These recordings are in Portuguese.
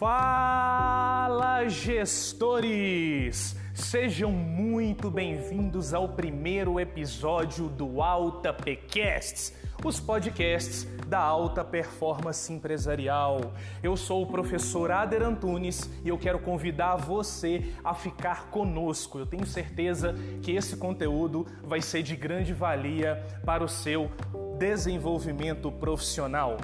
Fala, gestores! Sejam muito bem-vindos ao primeiro episódio do Alta PCasts, os podcasts da alta performance empresarial. Eu sou o professor Ader Antunes e eu quero convidar você a ficar conosco. Eu tenho certeza que esse conteúdo vai ser de grande valia para o seu desenvolvimento profissional.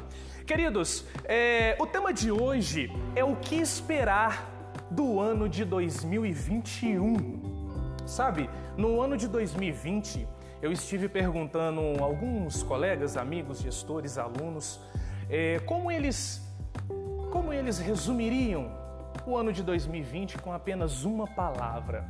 Queridos, é, o tema de hoje é o que esperar do ano de 2021. Sabe, no ano de 2020, eu estive perguntando a alguns colegas, amigos, gestores, alunos, é, como eles como eles resumiriam o ano de 2020 com apenas uma palavra.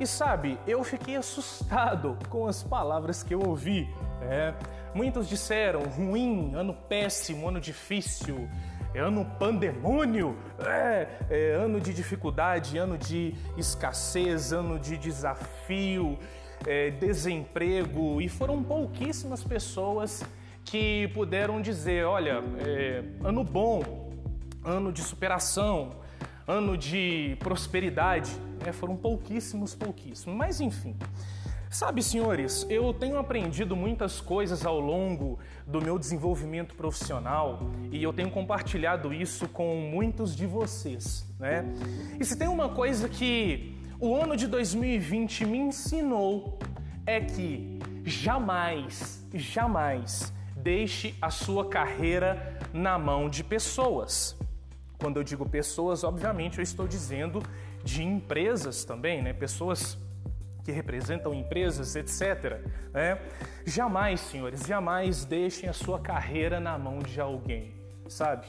E sabe, eu fiquei assustado com as palavras que eu ouvi. É, muitos disseram ruim, ano péssimo, ano difícil, é ano pandemônio, é, é ano de dificuldade, ano de escassez, ano de desafio, é, desemprego. E foram pouquíssimas pessoas que puderam dizer: olha, é, ano bom, ano de superação, ano de prosperidade. É, foram pouquíssimos, pouquíssimos. Mas enfim. Sabe, senhores, eu tenho aprendido muitas coisas ao longo do meu desenvolvimento profissional e eu tenho compartilhado isso com muitos de vocês, né? E se tem uma coisa que o ano de 2020 me ensinou é que jamais, jamais deixe a sua carreira na mão de pessoas. Quando eu digo pessoas, obviamente eu estou dizendo de empresas também, né? Pessoas que representam empresas, etc. Né? Jamais, senhores, jamais deixem a sua carreira na mão de alguém, sabe?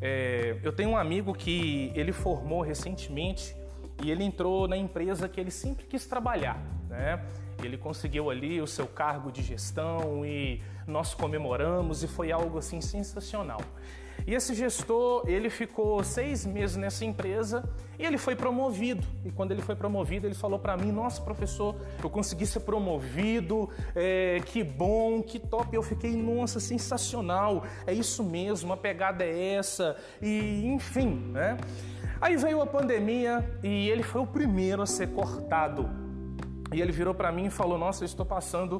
É, eu tenho um amigo que ele formou recentemente e ele entrou na empresa que ele sempre quis trabalhar, né? Ele conseguiu ali o seu cargo de gestão e nós comemoramos e foi algo assim sensacional. E esse gestor, ele ficou seis meses nessa empresa e ele foi promovido. E quando ele foi promovido, ele falou para mim: Nossa, professor, eu consegui ser promovido, é, que bom, que top. Eu fiquei, nossa, sensacional, é isso mesmo, a pegada é essa, e enfim, né? Aí veio a pandemia e ele foi o primeiro a ser cortado. E ele virou para mim e falou: Nossa, eu estou passando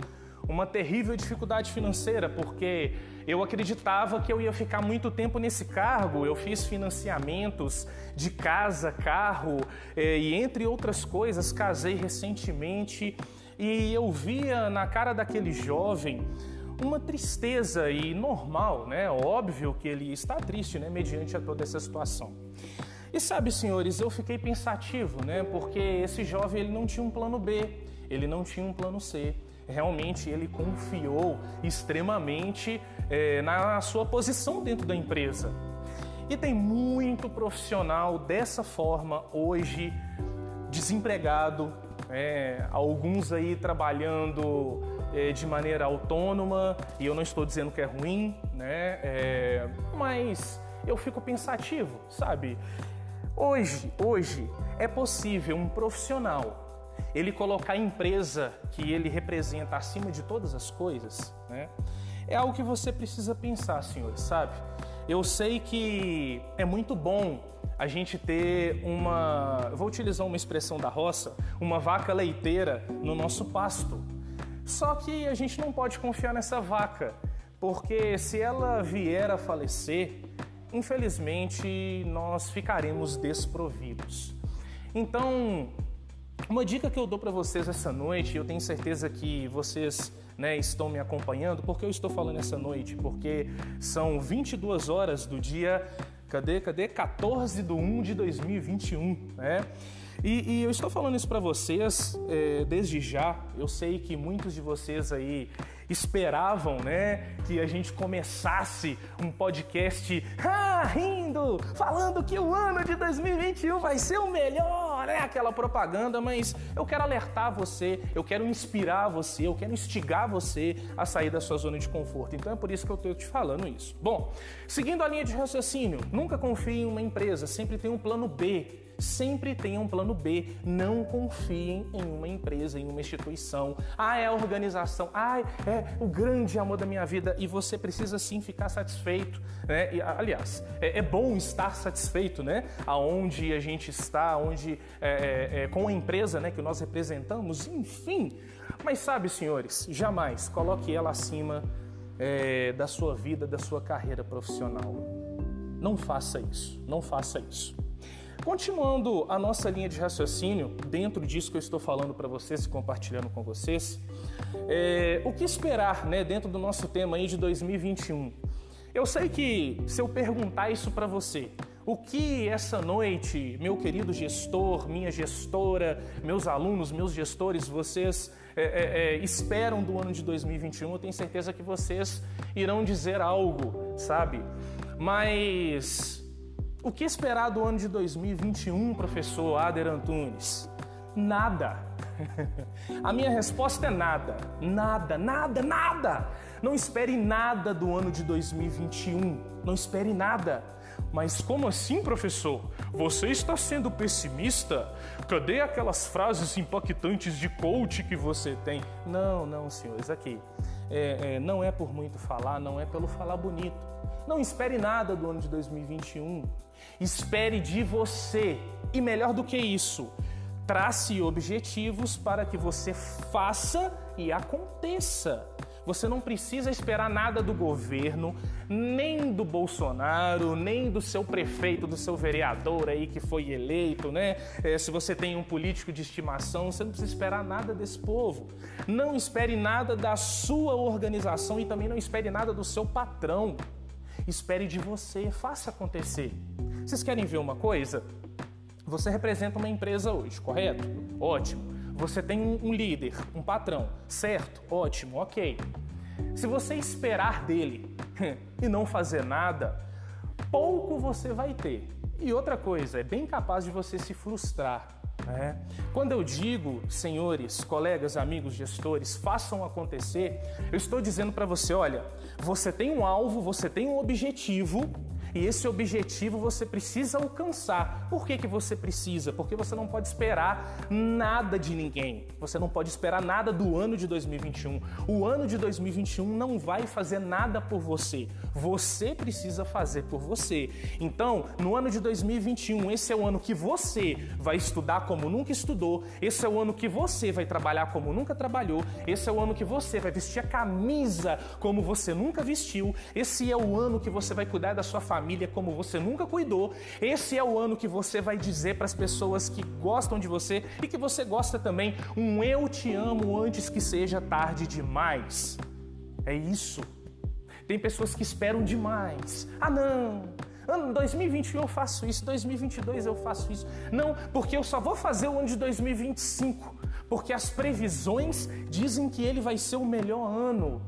uma terrível dificuldade financeira, porque eu acreditava que eu ia ficar muito tempo nesse cargo. Eu fiz financiamentos de casa, carro eh, e, entre outras coisas, casei recentemente e eu via na cara daquele jovem uma tristeza e normal, né? Óbvio que ele está triste, né? Mediante a toda essa situação. E sabe, senhores, eu fiquei pensativo, né? Porque esse jovem ele não tinha um plano B, ele não tinha um plano C realmente ele confiou extremamente é, na sua posição dentro da empresa. E tem muito profissional dessa forma hoje, desempregado, é, alguns aí trabalhando é, de maneira autônoma, e eu não estou dizendo que é ruim, né? É, mas eu fico pensativo, sabe? Hoje, hoje é possível um profissional ele colocar a empresa que ele representa acima de todas as coisas, né? É algo que você precisa pensar, senhores, sabe? Eu sei que é muito bom a gente ter uma, vou utilizar uma expressão da roça, uma vaca leiteira no nosso pasto. Só que a gente não pode confiar nessa vaca, porque se ela vier a falecer, infelizmente nós ficaremos desprovidos. Então, uma dica que eu dou para vocês essa noite, eu tenho certeza que vocês né, estão me acompanhando, porque eu estou falando essa noite? Porque são 22 horas do dia, cadê, cadê? 14 de 1 de 2021, né? E, e eu estou falando isso para vocês é, desde já. Eu sei que muitos de vocês aí esperavam, né, que a gente começasse um podcast ah, rindo, falando que o ano de 2021 vai ser o melhor, né, aquela propaganda, mas eu quero alertar você, eu quero inspirar você, eu quero instigar você a sair da sua zona de conforto. Então é por isso que eu estou te falando isso. Bom, seguindo a linha de raciocínio, nunca confie em uma empresa, sempre tem um plano B Sempre tenha um plano B. Não confiem em uma empresa, em uma instituição. Ah, é a organização. Ah, é o grande amor da minha vida. E você precisa sim ficar satisfeito. Né? E, aliás, é, é bom estar satisfeito, né? Aonde a gente está, onde é, é, é, com a empresa, né, que nós representamos, enfim. Mas sabe, senhores, jamais coloque ela acima é, da sua vida, da sua carreira profissional. Não faça isso, não faça isso. Continuando a nossa linha de raciocínio, dentro disso que eu estou falando para vocês e compartilhando com vocês, é, o que esperar né, dentro do nosso tema aí de 2021? Eu sei que se eu perguntar isso para você, o que essa noite, meu querido gestor, minha gestora, meus alunos, meus gestores, vocês é, é, é, esperam do ano de 2021? Eu tenho certeza que vocês irão dizer algo, sabe? Mas o que esperar do ano de 2021, professor Ader Antunes? Nada. A minha resposta é nada. Nada, nada, nada. Não espere nada do ano de 2021. Não espere nada. Mas como assim, professor? Você está sendo pessimista? Cadê aquelas frases impactantes de coach que você tem? Não, não, senhores, aqui. É, é, não é por muito falar, não é pelo falar bonito. Não espere nada do ano de 2021. Espere de você. E melhor do que isso, trace objetivos para que você faça e aconteça. Você não precisa esperar nada do governo, nem do Bolsonaro, nem do seu prefeito, do seu vereador aí que foi eleito, né? É, se você tem um político de estimação, você não precisa esperar nada desse povo. Não espere nada da sua organização e também não espere nada do seu patrão. Espere de você, faça acontecer. Vocês querem ver uma coisa? Você representa uma empresa hoje, correto? Ótimo. Você tem um líder, um patrão, certo? Ótimo, ok. Se você esperar dele e não fazer nada, pouco você vai ter. E outra coisa, é bem capaz de você se frustrar. Né? Quando eu digo, senhores, colegas, amigos, gestores, façam acontecer, eu estou dizendo para você: olha, você tem um alvo, você tem um objetivo e esse objetivo você precisa alcançar. Por que, que você precisa? Porque você não pode esperar nada de ninguém. Você não pode esperar nada do ano de 2021. O ano de 2021 não vai fazer nada por você. Você precisa fazer por você. Então, no ano de 2021, esse é o ano que você vai estudar como nunca estudou. Esse é o ano que você vai trabalhar como nunca trabalhou. Esse é o ano que você vai vestir a camisa como você nunca vestiu. Esse é o ano que você vai cuidar da sua família família como você nunca cuidou. Esse é o ano que você vai dizer para as pessoas que gostam de você e que você gosta também um eu te amo antes que seja tarde demais. É isso. Tem pessoas que esperam demais. Ah, não. Ano 2021 eu faço isso, 2022 eu faço isso. Não, porque eu só vou fazer o ano de 2025, porque as previsões dizem que ele vai ser o melhor ano.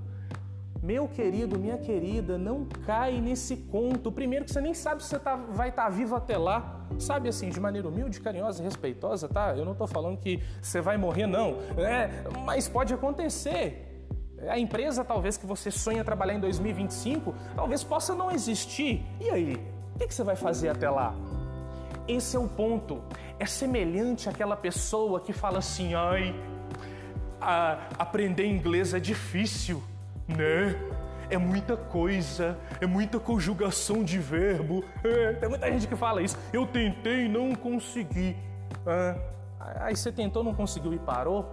Meu querido, minha querida, não cai nesse conto. Primeiro que você nem sabe se você tá, vai estar tá vivo até lá. Sabe assim, de maneira humilde, carinhosa e respeitosa, tá? Eu não estou falando que você vai morrer, não. É, mas pode acontecer. A empresa, talvez, que você sonha trabalhar em 2025, talvez possa não existir. E aí? O que você vai fazer até lá? Esse é o ponto. É semelhante àquela pessoa que fala assim: ai, a, aprender inglês é difícil. Né? É muita coisa, é muita conjugação de verbo. É, tem muita gente que fala isso. Eu tentei e não consegui. Ah, aí você tentou, não conseguiu e parou?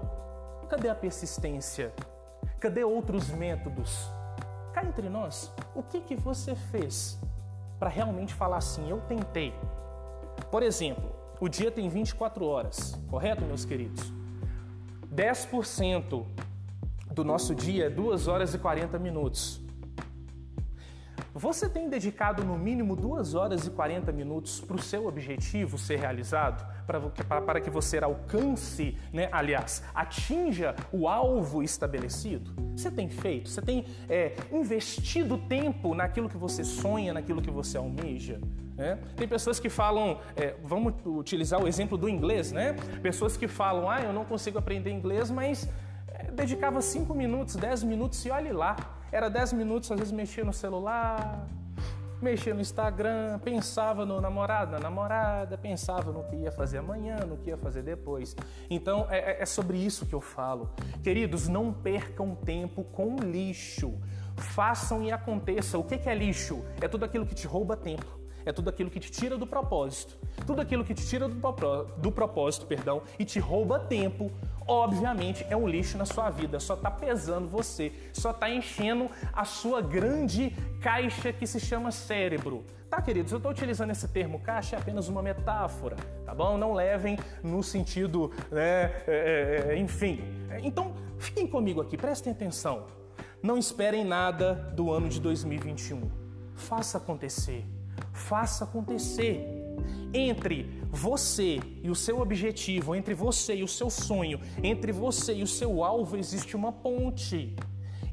Cadê a persistência? Cadê outros métodos? Cá entre nós, o que, que você fez para realmente falar assim? Eu tentei. Por exemplo, o dia tem 24 horas, correto, meus queridos? 10% do nosso dia é 2 horas e 40 minutos. Você tem dedicado no mínimo 2 horas e 40 minutos para o seu objetivo ser realizado? Para, que você alcance, né, aliás, atinja o alvo estabelecido? Você tem feito? Você tem é, investido tempo naquilo que você sonha, naquilo que você almeja? Né? Tem pessoas que falam, é, vamos utilizar o exemplo do inglês, né? Pessoas que falam, ah, eu não consigo aprender inglês, mas dedicava 5 minutos, 10 minutos e olhe lá. Era 10 minutos, às vezes mexia no celular, mexia no Instagram, pensava no namorado, na namorada, pensava no que ia fazer amanhã, no que ia fazer depois. Então é, é, é sobre isso que eu falo. Queridos, não percam tempo com lixo. Façam e aconteça. O que é lixo? É tudo aquilo que te rouba tempo é tudo aquilo que te tira do propósito. Tudo aquilo que te tira do, do propósito, perdão, e te rouba tempo, obviamente é um lixo na sua vida, só está pesando você, só está enchendo a sua grande caixa que se chama cérebro. Tá, queridos, eu estou utilizando esse termo caixa é apenas uma metáfora, tá bom? Não levem no sentido, né, é, é, é enfim. Então, fiquem comigo aqui, prestem atenção. Não esperem nada do ano de 2021. Faça acontecer faça acontecer. Entre você e o seu objetivo, entre você e o seu sonho, entre você e o seu alvo, existe uma ponte.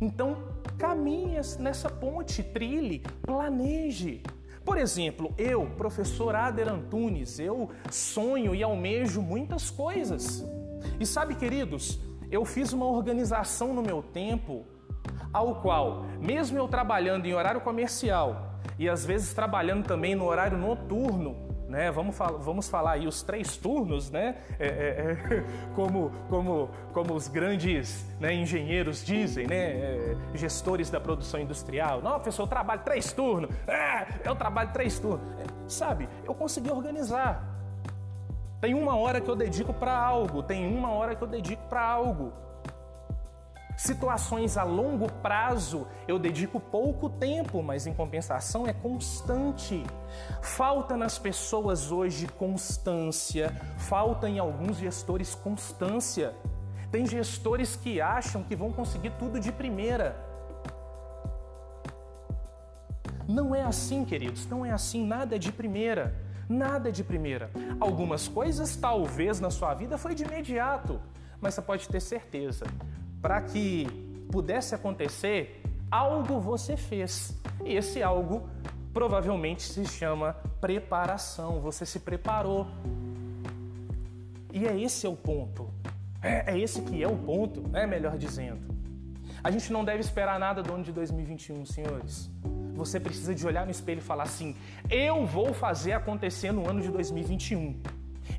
Então, caminhe nessa ponte, trilhe, planeje. Por exemplo, eu, professor Ader Antunes, eu sonho e almejo muitas coisas. E sabe, queridos, eu fiz uma organização no meu tempo, ao qual, mesmo eu trabalhando em horário comercial, e às vezes trabalhando também no horário noturno, né? Vamos, fal vamos falar aí os três turnos, né? É, é, é, como, como, como os grandes né, engenheiros dizem, né? É, gestores da produção industrial. Não, professor, eu trabalho três turnos. É, eu trabalho três turnos. É, sabe, eu consegui organizar. Tem uma hora que eu dedico para algo, tem uma hora que eu dedico para algo. Situações a longo prazo eu dedico pouco tempo, mas em compensação é constante. Falta nas pessoas hoje constância, falta em alguns gestores constância. Tem gestores que acham que vão conseguir tudo de primeira. Não é assim, queridos, não é assim, nada é de primeira. Nada é de primeira. Algumas coisas talvez na sua vida foi de imediato, mas você pode ter certeza, para que pudesse acontecer, algo você fez. E esse algo provavelmente se chama preparação. Você se preparou. E é esse é o ponto. É, é esse que é o ponto, né? melhor dizendo. A gente não deve esperar nada do ano de 2021, senhores. Você precisa de olhar no espelho e falar assim: eu vou fazer acontecer no ano de 2021.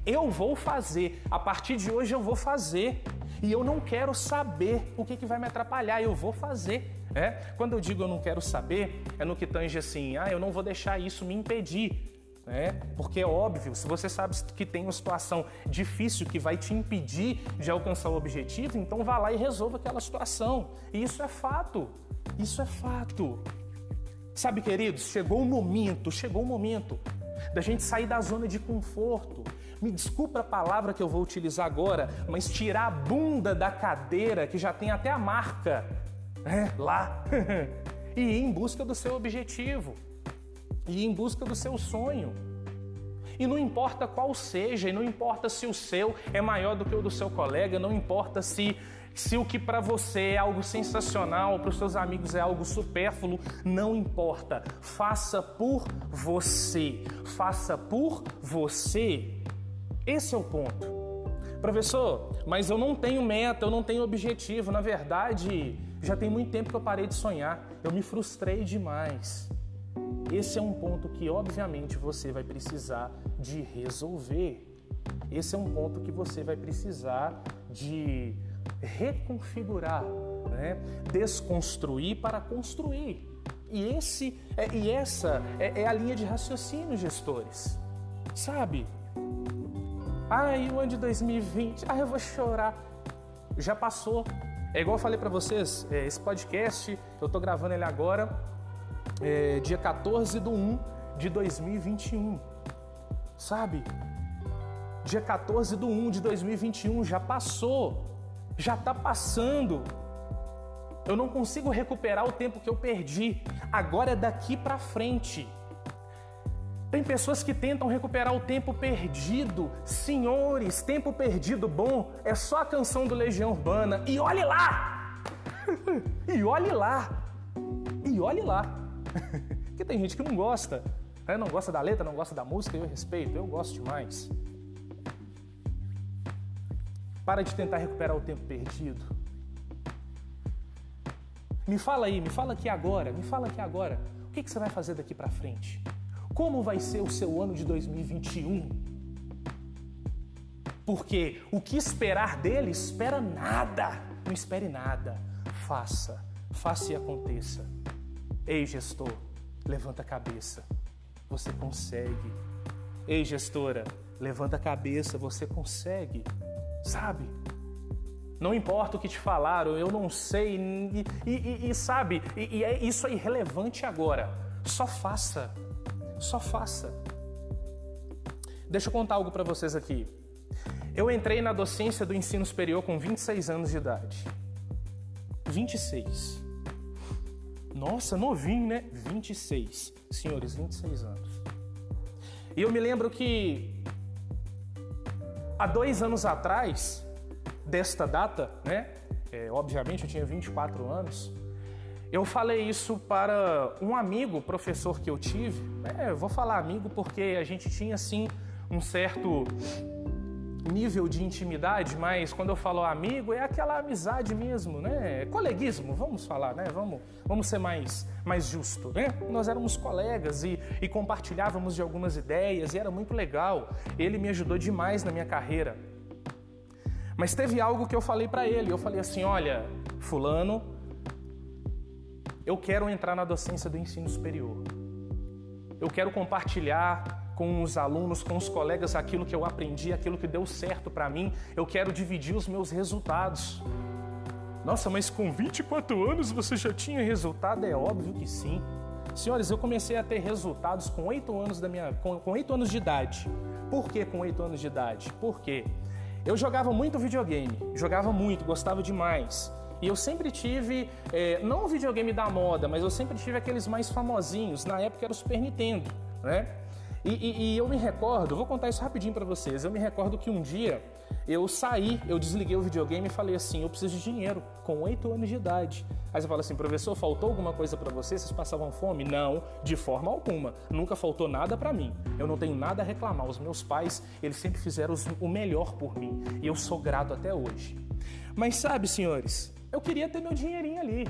Eu vou fazer. A partir de hoje eu vou fazer e eu não quero saber o que, que vai me atrapalhar, eu vou fazer. É? Quando eu digo eu não quero saber, é no que tange assim, ah, eu não vou deixar isso me impedir. É, porque é óbvio, se você sabe que tem uma situação difícil que vai te impedir de alcançar o objetivo, então vá lá e resolva aquela situação. E isso é fato. Isso é fato. Sabe, queridos, chegou o momento, chegou o momento da gente sair da zona de conforto, me desculpa a palavra que eu vou utilizar agora, mas tirar a bunda da cadeira que já tem até a marca né, lá e ir em busca do seu objetivo, e ir em busca do seu sonho. E não importa qual seja, e não importa se o seu é maior do que o do seu colega, não importa se se o que para você é algo sensacional, para os seus amigos é algo supérfluo, não importa. Faça por você. Faça por você. Esse é o ponto. Professor, mas eu não tenho meta, eu não tenho objetivo. Na verdade, já tem muito tempo que eu parei de sonhar. Eu me frustrei demais. Esse é um ponto que, obviamente, você vai precisar de resolver. Esse é um ponto que você vai precisar de reconfigurar, né? desconstruir para construir. E, esse, é, e essa é, é a linha de raciocínio, gestores. Sabe? Ai, o ano de 2020, ai, eu vou chorar. Já passou. É igual eu falei para vocês, é, esse podcast, eu tô gravando ele agora, é, dia 14 do 1 de 2021. Sabe? Dia 14 do 1 de 2021 já passou. Já tá passando. Eu não consigo recuperar o tempo que eu perdi. Agora é daqui para frente. Tem pessoas que tentam recuperar o tempo perdido. Senhores, tempo perdido bom é só a canção do Legião Urbana. E olhe lá! e olhe lá! E olhe lá! Porque tem gente que não gosta. Né? Não gosta da letra, não gosta da música, eu respeito, eu gosto demais. Para de tentar recuperar o tempo perdido. Me fala aí, me fala aqui agora, me fala aqui agora que, que você vai fazer daqui para frente? Como vai ser o seu ano de 2021? Porque o que esperar dele, espera nada. Não espere nada. Faça, faça e aconteça. Ei, gestor, levanta a cabeça. Você consegue. Ei, gestora, levanta a cabeça, você consegue. Sabe? Não importa o que te falaram, eu não sei. E, e, e sabe, e, e é, isso é irrelevante agora. Só faça. Só faça. Deixa eu contar algo para vocês aqui. Eu entrei na docência do ensino superior com 26 anos de idade. 26. Nossa, novinho, né? 26. Senhores, 26 anos. E eu me lembro que há dois anos atrás, desta data, né? É, obviamente eu tinha 24 anos. Eu falei isso para um amigo, professor que eu tive. É, eu vou falar amigo porque a gente tinha assim um certo nível de intimidade, mas quando eu falo amigo é aquela amizade mesmo, né? É coleguismo, vamos falar, né? Vamos, vamos ser mais, mais justo, né? Nós éramos colegas e, e compartilhávamos de algumas ideias e era muito legal. Ele me ajudou demais na minha carreira. Mas teve algo que eu falei para ele. Eu falei assim: olha, Fulano, eu quero entrar na docência do ensino superior. Eu quero compartilhar com os alunos, com os colegas, aquilo que eu aprendi, aquilo que deu certo para mim. Eu quero dividir os meus resultados. Nossa, mas com 24 anos você já tinha resultado? É óbvio que sim. Senhores, eu comecei a ter resultados com 8 anos da minha com, com 8 anos de idade. Por que com 8 anos de idade? Por quê? Eu jogava muito videogame, jogava muito, gostava demais. E eu sempre tive, é, não o videogame da moda, mas eu sempre tive aqueles mais famosinhos. Na época era o Super Nintendo, né? E, e, e eu me recordo, vou contar isso rapidinho para vocês. Eu me recordo que um dia eu saí, eu desliguei o videogame e falei assim: eu preciso de dinheiro, com 8 anos de idade. Aí você fala assim, professor, faltou alguma coisa para você? Vocês passavam fome? Não, de forma alguma. Nunca faltou nada para mim. Eu não tenho nada a reclamar. Os meus pais, eles sempre fizeram o melhor por mim. E eu sou grato até hoje. Mas sabe, senhores, eu queria ter meu dinheirinho ali.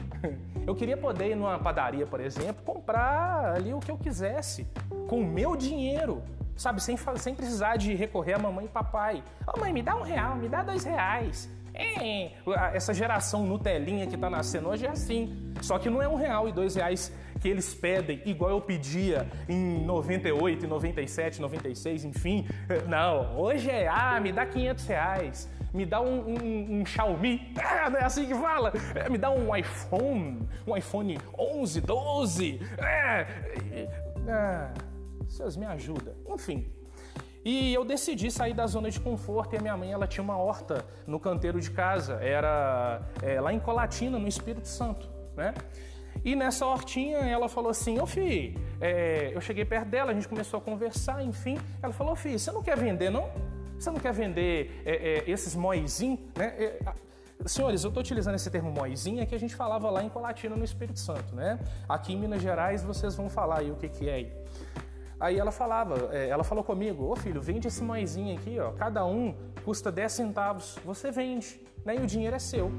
Eu queria poder ir numa padaria, por exemplo, comprar ali o que eu quisesse, com o meu dinheiro, sabe? Sem, sem precisar de recorrer a mamãe e papai. Ô oh, mãe, me dá um real, me dá dois reais. É, essa geração Nutelinha que está nascendo hoje é assim. Só que não é um real e dois reais que eles pedem, igual eu pedia em 98, 97, 96, enfim. Não, hoje é, ah, me dá 500 reais, me dá um, um, um Xiaomi, ah, não é assim que fala, é, me dá um iPhone, um iPhone 11, 12. É, ah, vocês me ajudam. Enfim, e eu decidi sair da zona de conforto e a minha mãe ela tinha uma horta no canteiro de casa, era é, lá em Colatina, no Espírito Santo, né? E nessa hortinha ela falou assim, ô filho, é, eu cheguei perto dela, a gente começou a conversar, enfim. Ela falou, ô filho, você não quer vender não? Você não quer vender é, é esses moizinhos, né? É, senhores, eu estou utilizando esse termo moizinha que a gente falava lá em Colatina, no Espírito Santo, né? Aqui em Minas Gerais vocês vão falar aí o que, que é. Aí ela falava, é, ela falou comigo, ô filho, vende esse maisinho aqui, ó, cada um custa 10 centavos, você vende, né? E o dinheiro é seu.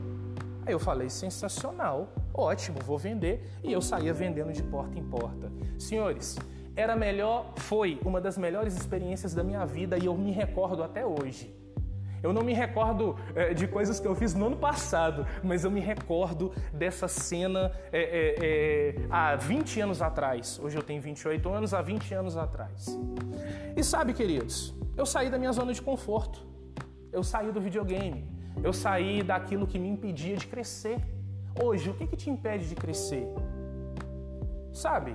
Aí eu falei, sensacional, ótimo, vou vender. E eu saía vendendo de porta em porta. Senhores, era melhor, foi uma das melhores experiências da minha vida e eu me recordo até hoje. Eu não me recordo é, de coisas que eu fiz no ano passado, mas eu me recordo dessa cena é, é, é há 20 anos atrás. Hoje eu tenho 28 anos, há 20 anos atrás. E sabe, queridos, eu saí da minha zona de conforto. Eu saí do videogame. Eu saí daquilo que me impedia de crescer. Hoje, o que, que te impede de crescer? Sabe?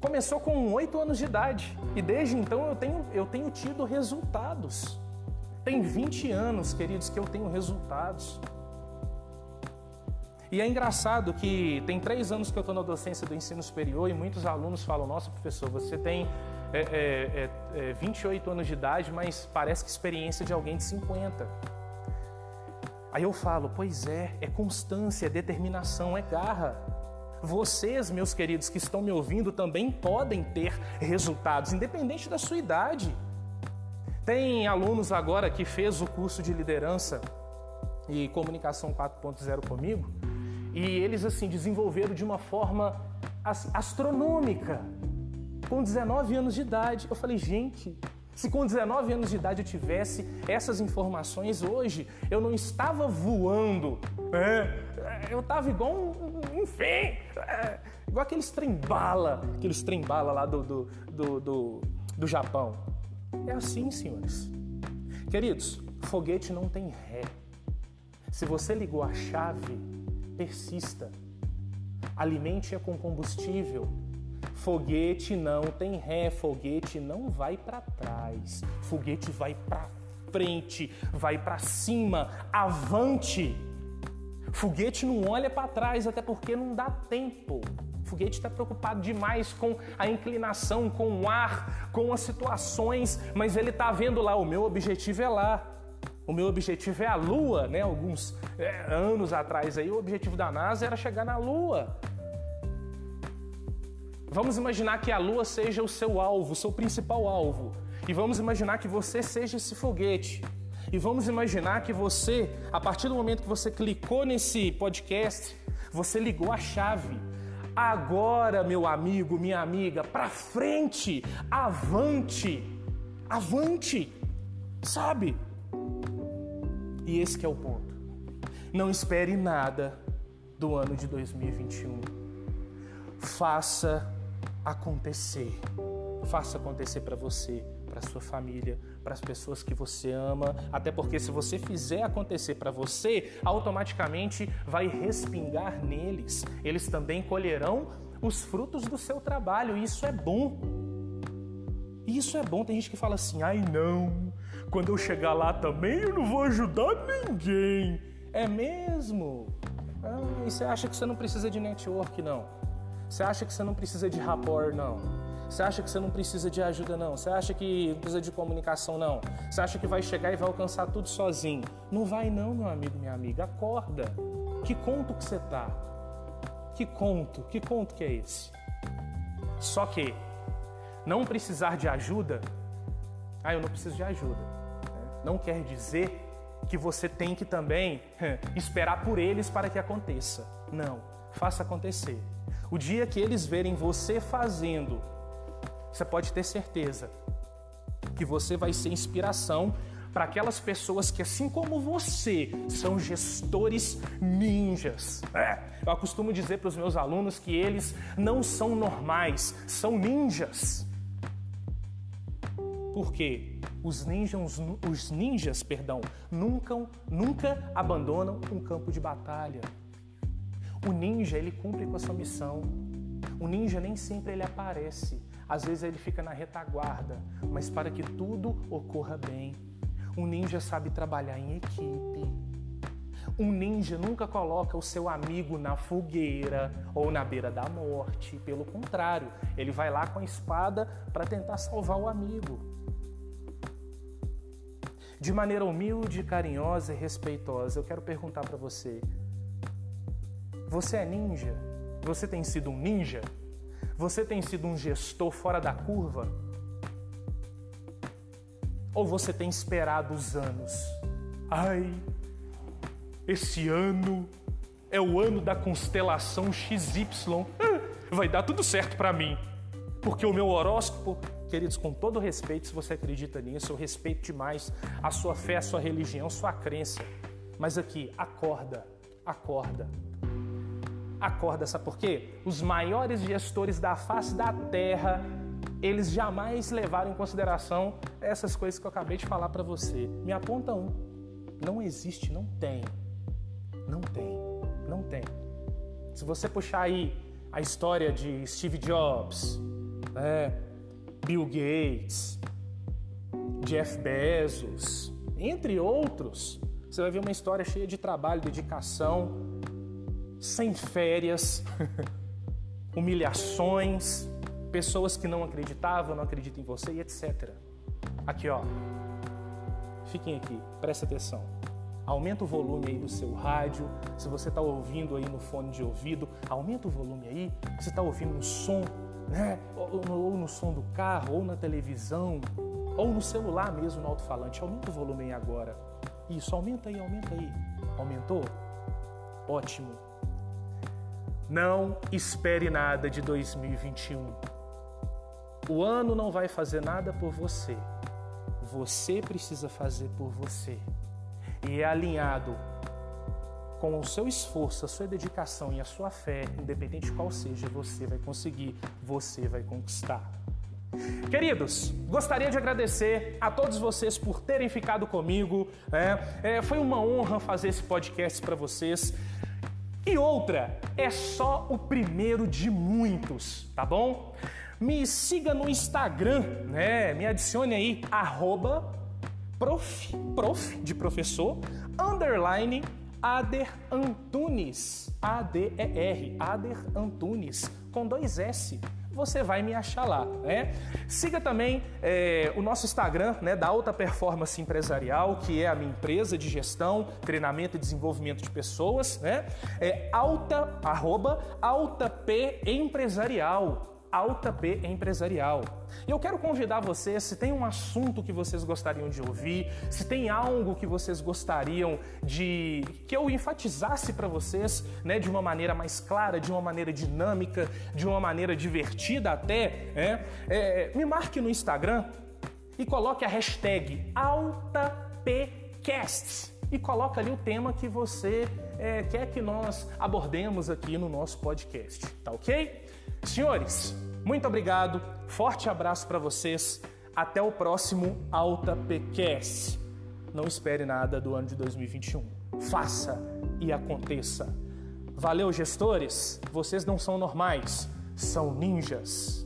Começou com 8 anos de idade e desde então eu tenho, eu tenho tido resultados. Tem 20 anos, queridos, que eu tenho resultados. E é engraçado que tem três anos que eu estou na docência do ensino superior e muitos alunos falam: Nossa, professor, você tem é, é, é, 28 anos de idade, mas parece que experiência de alguém de 50. Aí eu falo: Pois é, é constância, é determinação, é garra. Vocês, meus queridos que estão me ouvindo, também podem ter resultados, independente da sua idade. Tem alunos agora que fez o curso de liderança e comunicação 4.0 comigo, e eles assim desenvolveram de uma forma astronômica, com 19 anos de idade. Eu falei, gente, se com 19 anos de idade eu tivesse essas informações hoje, eu não estava voando, é, eu estava igual um, enfim, é, igual aqueles trem-bala, aqueles trem-bala lá do, do, do, do, do Japão. É assim, senhores. Queridos, foguete não tem ré. Se você ligou a chave, persista. Alimente-a com combustível. Foguete não tem ré, foguete não vai para trás. Foguete vai para frente, vai para cima, avante. Foguete não olha para trás, até porque não dá tempo. Foguete está preocupado demais com a inclinação, com o ar, com as situações, mas ele está vendo lá, o meu objetivo é lá. O meu objetivo é a Lua, né? Alguns é, anos atrás aí, o objetivo da NASA era chegar na Lua. Vamos imaginar que a Lua seja o seu alvo, o seu principal alvo. E vamos imaginar que você seja esse foguete. E vamos imaginar que você, a partir do momento que você clicou nesse podcast, você ligou a chave. Agora, meu amigo, minha amiga, para frente, avante, avante, sabe? E esse é o ponto. Não espere nada do ano de 2021. Faça acontecer. Faça acontecer para você, para sua família, para as pessoas que você ama, até porque se você fizer acontecer para você, automaticamente vai respingar neles. Eles também colherão os frutos do seu trabalho, e isso é bom. Isso é bom. Tem gente que fala assim: "Ai, não. Quando eu chegar lá também eu não vou ajudar ninguém". É mesmo? Ah, e você acha que você não precisa de network, não? Você acha que você não precisa de rapport, não? Você acha que você não precisa de ajuda, não? Você acha que não precisa de comunicação, não? Você acha que vai chegar e vai alcançar tudo sozinho? Não vai, não, meu amigo, minha amiga. Acorda. Que conto que você tá? Que conto? Que conto que é esse? Só que não precisar de ajuda, ah, eu não preciso de ajuda. Não quer dizer que você tem que também esperar por eles para que aconteça. Não, faça acontecer. O dia que eles verem você fazendo você pode ter certeza que você vai ser inspiração para aquelas pessoas que, assim como você, são gestores ninjas. É, eu costumo dizer para os meus alunos que eles não são normais, são ninjas. Por quê? Os ninjas, os ninjas, perdão, nunca, nunca abandonam um campo de batalha. O ninja ele cumpre com a sua missão. O ninja nem sempre ele aparece, às vezes ele fica na retaguarda, mas para que tudo ocorra bem, um ninja sabe trabalhar em equipe. Um ninja nunca coloca o seu amigo na fogueira ou na beira da morte. Pelo contrário, ele vai lá com a espada para tentar salvar o amigo. De maneira humilde, carinhosa e respeitosa, eu quero perguntar para você: você é ninja? Você tem sido um ninja? Você tem sido um gestor fora da curva? Ou você tem esperado os anos? Ai, esse ano é o ano da constelação XY. Vai dar tudo certo para mim. Porque o meu horóscopo, queridos, com todo respeito, se você acredita nisso, eu respeito demais a sua fé, a sua religião, a sua crença. Mas aqui, acorda, acorda. Acorda, sabe por quê? Os maiores gestores da face da terra, eles jamais levaram em consideração essas coisas que eu acabei de falar para você. Me aponta um. Não existe, não tem. Não tem, não tem. Se você puxar aí a história de Steve Jobs, né, Bill Gates, Jeff Bezos, entre outros, você vai ver uma história cheia de trabalho, dedicação, sem férias, humilhações, pessoas que não acreditavam, não acreditam em você e etc. Aqui, ó. Fiquem aqui, presta atenção. Aumenta o volume aí do seu rádio. Se você está ouvindo aí no fone de ouvido, aumenta o volume aí. Você está ouvindo no som, né? Ou ou no som do carro, ou na televisão, ou no celular mesmo, no alto-falante. Aumenta o volume aí agora. Isso, aumenta aí, aumenta aí. Aumentou? Ótimo. Não espere nada de 2021. O ano não vai fazer nada por você. Você precisa fazer por você. E é alinhado com o seu esforço, a sua dedicação e a sua fé, independente qual seja, você vai conseguir, você vai conquistar. Queridos, gostaria de agradecer a todos vocês por terem ficado comigo. É, é, foi uma honra fazer esse podcast para vocês. E outra, é só o primeiro de muitos, tá bom? Me siga no Instagram, né? Me adicione aí, arroba prof, prof de professor, underline Ader Antunes, A-D-E-R, Ader Antunes, com dois S você vai me achar lá. Né? Siga também é, o nosso Instagram né, da Alta Performance Empresarial, que é a minha empresa de gestão, treinamento e desenvolvimento de pessoas, né? É alta, arroba, alta P Empresarial. Alta P Empresarial. E eu quero convidar vocês, se tem um assunto que vocês gostariam de ouvir, se tem algo que vocês gostariam de que eu enfatizasse para vocês, né, de uma maneira mais clara, de uma maneira dinâmica, de uma maneira divertida até, é, é, me marque no Instagram e coloque a hashtag AltaPcast e coloque ali o tema que você é, quer que nós abordemos aqui no nosso podcast, tá ok? Senhores, muito obrigado, forte abraço para vocês, até o próximo Alta PQS. Não espere nada do ano de 2021. Faça e aconteça. Valeu, gestores! Vocês não são normais, são ninjas.